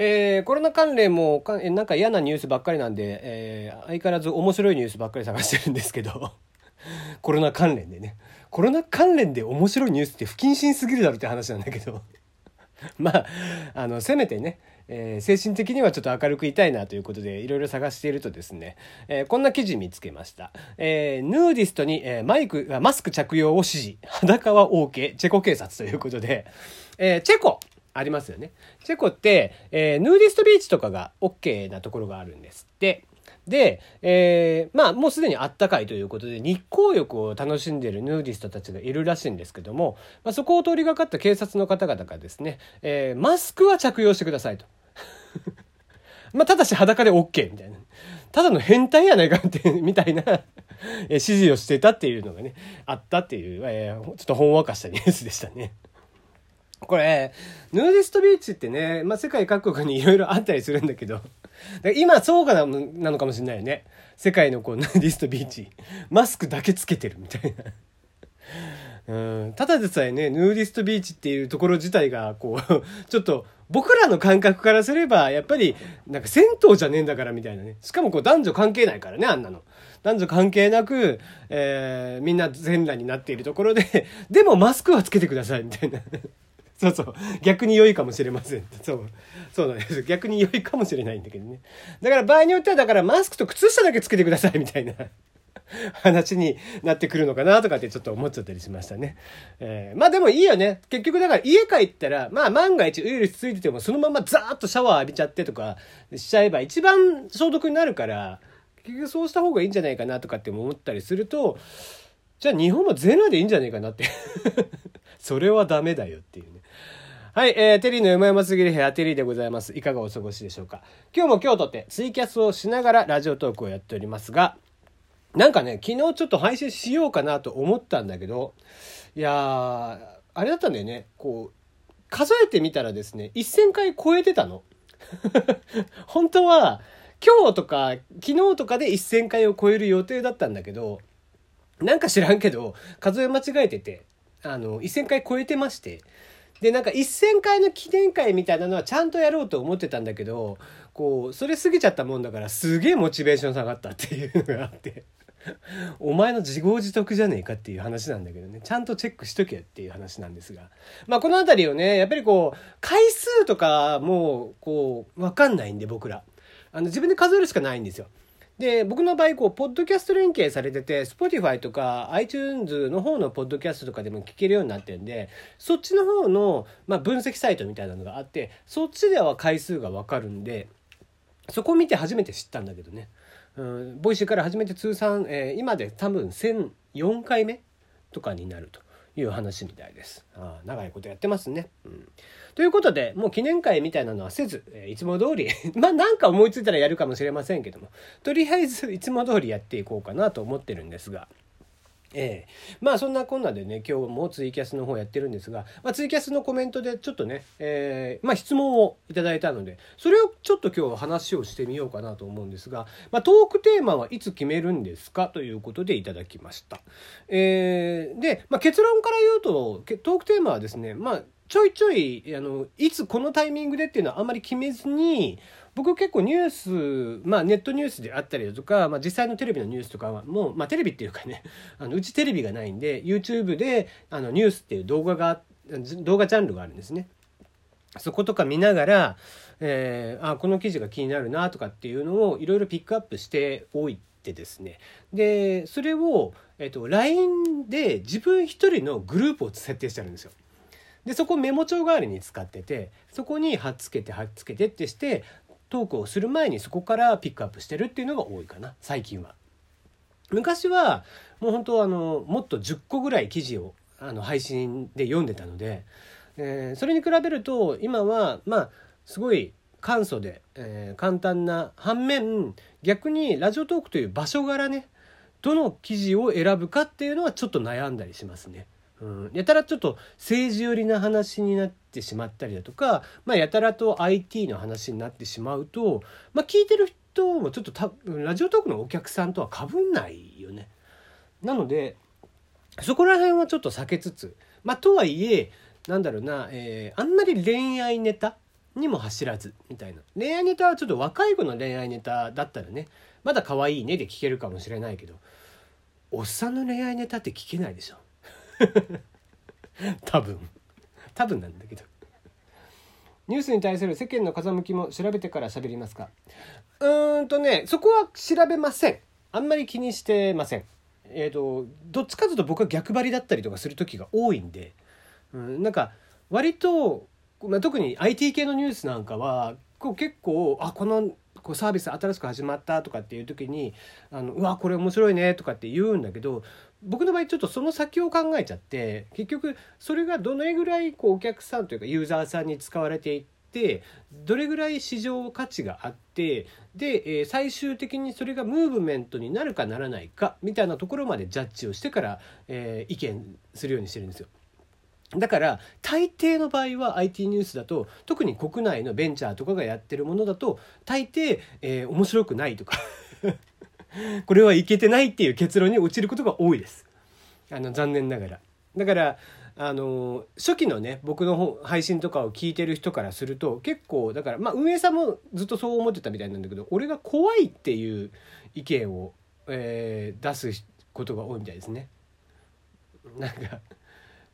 えー、コロナ関連もかなんか嫌なニュースばっかりなんで、えー、相変わらず面白いニュースばっかり探してるんですけど コロナ関連でねコロナ関連で面白いニュースって不謹慎すぎるだろって話なんだけど まああのせめてねえー、精神的にはちょっと明るくいたいなということでいろいろ探しているとですね、えー、こんな記事見つけました。えー、ヌーディストに、えマイク、マスク着用を指示。裸は OK。チェコ警察ということで、えチェコありますよね。チェコって、えヌーディストビーチとかが OK なところがあるんですって。で、えー、まあもうすでにあったかいということで日光浴を楽しんでいるヌーディストたちがいるらしいんですけども、まあ、そこを通りがかった警察の方々がですね、えー、マスクは着用してくださいと。まあ、ただし裸で OK みたいな。ただの変態やないかって、みたいな指示をしてたっていうのがね、あったっていう、えー、ちょっとほんわかしたニュースでしたね。これ、ヌーディストビーチってね、まあ、世界各国にいろいろあったりするんだけど、今そうかななのかもしれないよね。世界のこう、ヌーディストビーチ。マスクだけつけてるみたいな。うんただでさえねヌーディストビーチっていうところ自体がこう ちょっと僕らの感覚からすればやっぱりなんか銭湯じゃねえんだからみたいなねしかもこう男女関係ないからねあんなの男女関係なく、えー、みんな全裸になっているところででもマスクはつけてくださいみたいなそうそう。逆に良いかもしれません。そう。そうなんです。逆に良いかもしれないんだけどね。だから場合によってはだからマスクと靴下だけつけてくださいみたいな 話になってくるのかなとかってちょっと思っちゃったりしましたね。えー、まあでもいいよね。結局だから家帰ったら、まあ万が一ウイルスついててもそのままザーッとシャワー浴びちゃってとかしちゃえば一番消毒になるから、結局そうした方がいいんじゃないかなとかって思ったりすると、じゃあ日本もゼロでいいんじゃないかなって。それはダメだよっていうね。はい、えー、テリーの山々すぎる部屋、テリーでございます。いかがお過ごしでしょうか？今日も今日とってツイキャスをしながらラジオトークをやっておりますが、なんかね、昨日ちょっと配信しようかなと思ったんだけど、いやー、あれだったんだよね。こう、数えてみたらですね、1000回超えてたの。本当は、今日とか昨日とかで1000回を超える予定だったんだけど、なんか知らんけど、数え間違えてて、あの、1000回超えてまして、で、なんか1000回の記念会みたいなのはちゃんとやろうと思ってたんだけど、こう、それ過ぎちゃったもんだからすげえモチベーション下がったっていうのがあって。お前の自業自得じゃねえかっていう話なんだけどねちゃんとチェックしとけっていう話なんですがまあこの辺りをねやっぱりこう回数とかもうこう分かんないんで僕らあの自分で数えるしかないんですよ。で僕の場合こうポッドキャスト連携されてて Spotify とか iTunes の方のポッドキャストとかでも聞けるようになってるんでそっちの方の、まあ、分析サイトみたいなのがあってそっちでは回数が分かるんでそこを見て初めて知ったんだけどね。うん、 Voicy から始めて通算、えー、今で多分1004回目とかになるという話みたいです。あ長いことやってますね。うん、ということでもう記念会みたいなのはせず、えー、いつも通り まあなんか思いついたらやるかもしれませんけどもとりあえずいつも通りやっていこうかなと思ってるんですが。ええ。まあそんなこんなでね今日もツイキャスの方やってるんですが、まあ、ツイキャスのコメントでちょっとね、えー、まあ、質問をいただいたのでそれをちょっと今日話をしてみようかなと思うんですが、まあ、トークテーマはいつ決めるんですか？ということでいただきました。えー、で、まあ、結論から言うとトークテーマはですね、まあ、ちょいちょいあのいつこのタイミングでっていうのはあんまり決めずに僕結構ニュース、まあ、ネットニュースであったりだとか、まあ、実際のテレビのニュースとかはもう、まあ、テレビっていうかね あのうちテレビがないんで YouTube であのニュースっていう動画が動画ジャンルがあるんですね。そことか見ながら、えー、あこの記事が気になるなとかっていうのをいろいろピックアップしておいてですねでそれを、えーと、と LINE で自分一人のグループを設定してあるんですよ。でそこメモ帳代わりに使っててそこに貼っつけて貼っつけてってしてトークをする前にそこからピックアップしてるっていうのが多いかな最近は。昔はもう本当あのもっと10個ぐらい記事をあの配信で読んでたので、えー、それに比べると今はまあすごい簡素で、えー、簡単な反面逆にラジオトークという場所柄ねどの記事を選ぶかっていうのはちょっと悩んだりしますね。うん、やたらちょっと政治寄りな話になってしまったりだとか、まあ、やたらと IT の話になってしまうと、まあ、聞いてる人もちょっとたラジオトークのお客さんとはかぶんないよね。なのでそこら辺はちょっと避けつつまあとはいえなんだろうな、えー、あんまり恋愛ネタにも走らずみたいな。恋愛ネタはちょっと若い子の恋愛ネタだったらねまだ可愛いねで聞けるかもしれないけどおっさんの恋愛ネタって聞けないでしょ。多分。多分なんだけど。ニュースに対する世間の風向きも調べてから喋りますか。うーんとねそこは調べません。あんまり気にしてません。えっ、ー、とどっちかというと僕は逆張りだったりとかする時が多いんで、うん、なんか割と、まあ、特に IT 系のニュースなんかはこう結構あこのこうサービス新しく始まったとかっていう時にあのうわこれ面白いねとかって言うんだけど僕の場合ちょっとその先を考えちゃって結局それがどのぐらいこうお客さんというかユーザーさんに使われていってどれぐらい市場価値があってで、え最終的にそれがムーブメントになるかならないかみたいなところまでジャッジをしてから、え意見するようにしてるんですよ。だから大抵の場合は IT ニュースだと特に国内のベンチャーとかがやってるものだと大抵、えー、面白くないとか。これはいけてないっていう結論に陥ることが多いです。あの残念ながら。だからあの初期のね僕の配信とかを聞いてる人からすると結構だからまあ運営さんもずっとそう思ってたみたいなんだけど俺が怖いっていう意見を、えー、出すことが多いみたいですね。なんか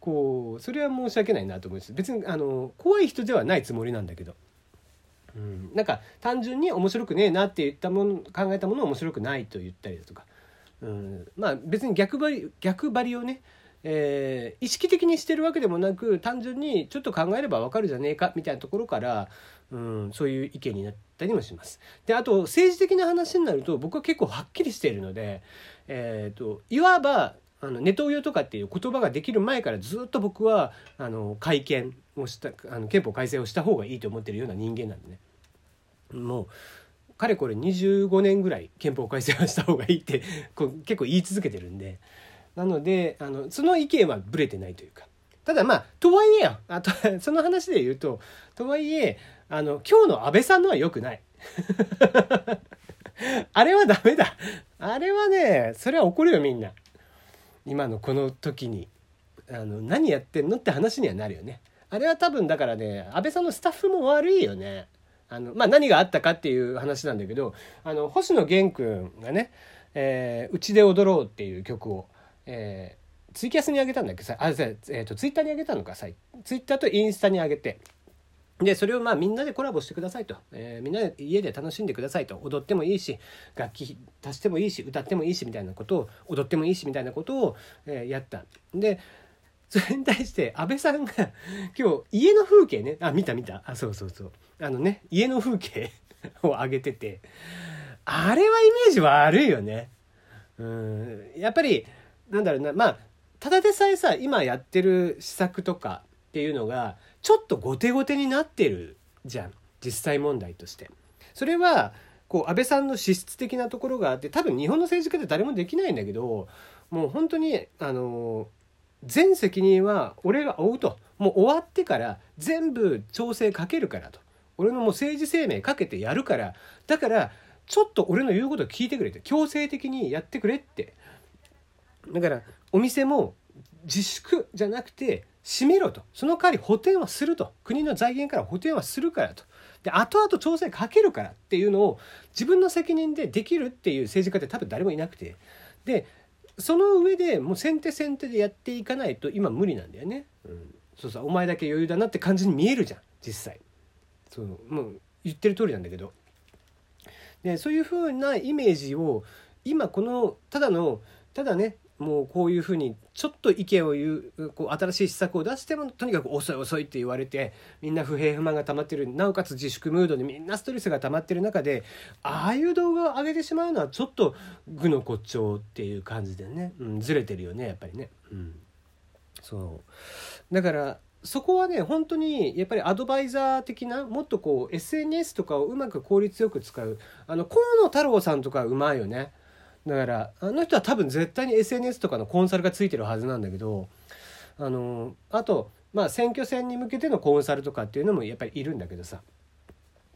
こうそれは申し訳ないなと思います。別にあの怖い人ではないつもりなんだけど、うん、なんか単純に面白くねえなって言ったもの考えたものを面白くないと言ったりだとか、うん、まあ別に逆張り逆張りをねえー、意識的にしてるわけでもなく単純にちょっと考えればわかるじゃねえかみたいなところから、うん、そういう意見になったりもします。であと政治的な話になると僕は結構はっきりしているので、えーといわばあのネトウヨとかっていう言葉ができる前からずっと僕はあの改憲をしたあの憲法改正をした方がいいと思ってるような人間なんでね。もうかれこれ25年ぐらい憲法改正をした方がいいって こう結構言い続けてるんで。なのであのその意見はぶれてないというか。ただまあとはいえよ。あとその話で言うととはいえあの今日の安倍さんのは良くない。あれはダメだ。あれはねそれは怒るよみんな。今のこの時にあの何やってんのって話にはなるよね。あれは多分だからね安倍さんのスタッフも悪いよね。あのまあ、何があったかっていう話なんだけどあの星野源君がね「えー、うちで踊ろう」っていう曲を、えー、ツイキャスに上げたんだっけ？さあ、えーと、ツイッターに上げたのかさツイッターとインスタに上げてでそれをまあみんなでコラボしてくださいと、えー、みんなで家で楽しんでくださいと。踊ってもいいし楽器足してもいいし歌ってもいいしみたいなことを踊ってもいいしみたいなことを、えー、やった。で それに対して安倍さんが 今日家の風景ね。あ見た見た。あそうそうそう。あのね家の風景 を上げてて。あれはイメージ悪いよね。うん。やっぱりなんだろうな。まあただでさえさ今やってる施策とかっていうのがちょっと後手後手になってるじゃん。実際問題として。それはこう安倍さんの資質的なところがあって多分日本の政治家って誰もできないんだけどもう本当にあの全責任は俺が負うと。もう終わってから全部調整かけるからと。俺のもう政治生命かけてやるから。だからちょっと俺の言うことを聞いてくれって強制的にやってくれって。だからお店も自粛じゃなくて閉めろと。その代わり補填はすると。国の財源から補填はするからと。で後々調整かけるからっていうのを自分の責任でできるっていう政治家って多分誰もいなくて。でその上でもう先手先手でやっていかないと今無理なんだよね、うん、そうそうお前だけ余裕だなって感じに見えるじゃん実際。そうもう言ってる通りなんだけど。でそういうふうなイメージを今このただのただねもうこういうふうにちょっと意見を言うこう新しい施策を出してもとにかく遅い遅いって言われてみんな不平不満が溜まってる。なおかつ自粛ムードでみんなストレスが溜まってる中でああいう動画を上げてしまうのはちょっと愚の骨頂っていう感じでね、うん、ずれてるよねやっぱりね。うん、そう。だからそこはね本当にやっぱりアドバイザー的なもっとこう SNS とかをうまく効率よく使う。あの河野太郎さんとかうまいよね。だからあの人は多分絶対に SNS とかのコンサルがついてるはずなんだけどあのあとまあ選挙戦に向けてのコンサルとかっていうのもやっぱりいるんだけどさ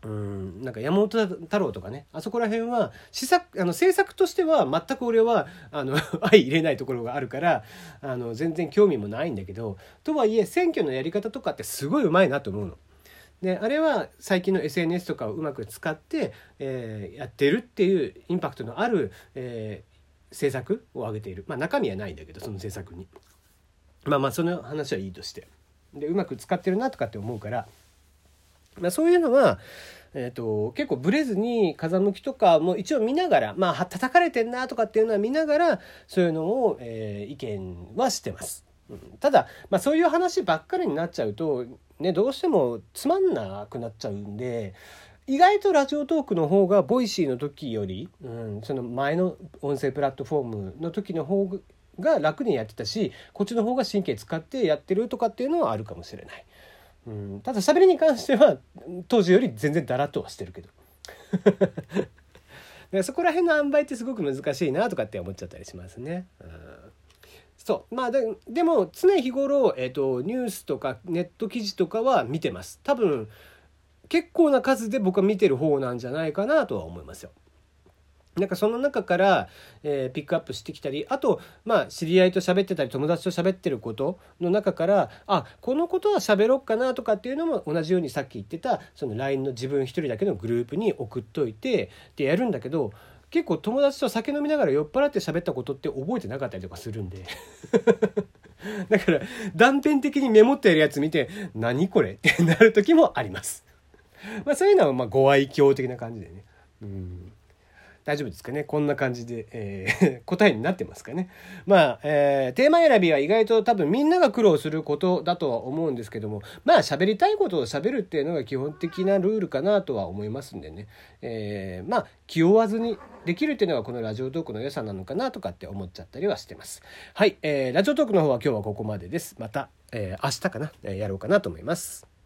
うんなんか山本太郎とかねあそこら辺は施策あの政策としては全く俺はあの 相入れないところがあるからあの全然興味もないんだけどとはいえ選挙のやり方とかってすごいうまいなと思うの。であれは最近の SNS とかをうまく使って、えー、やってるっていうインパクトのある、えー、制作を挙げている。まあ中身はないんだけどその制作に。まあまあその話はいいとして。でうまく使ってるなとかって思うから、まあ、そういうのは、えーと、結構ブレずに風向きとかも一応見ながらまあ叩かれてんなとかっていうのは見ながらそういうのを、えー、意見はしてます。ただ、まあ、そういう話ばっかりになっちゃうと、ね、どうしてもつまんなくなっちゃうんで意外と Radiotalk の方が Voicy の時より、うん、その前の音声プラットフォームの時の方が楽にやってたしこっちの方が神経使ってやってるとかっていうのはあるかもしれない。うん、ただ喋りに関しては当時より全然だらっとはしてるけど そこら辺の塩梅ってすごく難しいなとかって思っちゃったりしますね。うんそうまあででも常日頃、えーと、ニュースとかネット記事とかは見てます多分結構な数で僕は見てる方なんじゃないかなとは思いますよ。なんかその中から、えー、ピックアップしてきたりあとまあ知り合いと喋ってたり友達と喋ってることの中からあこのことは喋ろっかなとかっていうのも同じようにさっき言ってたその LINE の自分一人だけのグループに送っといてでやるんだけど結構友達と酒飲みながら酔っ払って喋ったことって覚えてなかったりとかするんで だから断片的にメモってるやつ見て「何これ?」ってなる時もあります。まあそういうのはまあご愛嬌的な感じでね。うん大丈夫ですかね？こんな感じで、えー、答えになってますかね？まあ、えー、テーマ選びは意外と多分みんなが苦労することだとは思うんですけども、まあ喋りたいことを喋るっていうのが基本的なルールかなとは思いますんでね。えー、まあ、気負わずにできるっていうのがこのラジオトークの良さなのかなとかって思っちゃったりはしてます。はい、えー、ラジオトークの方は今日はここまでです。また、えー、明日かな、えー、やろうかなと思います。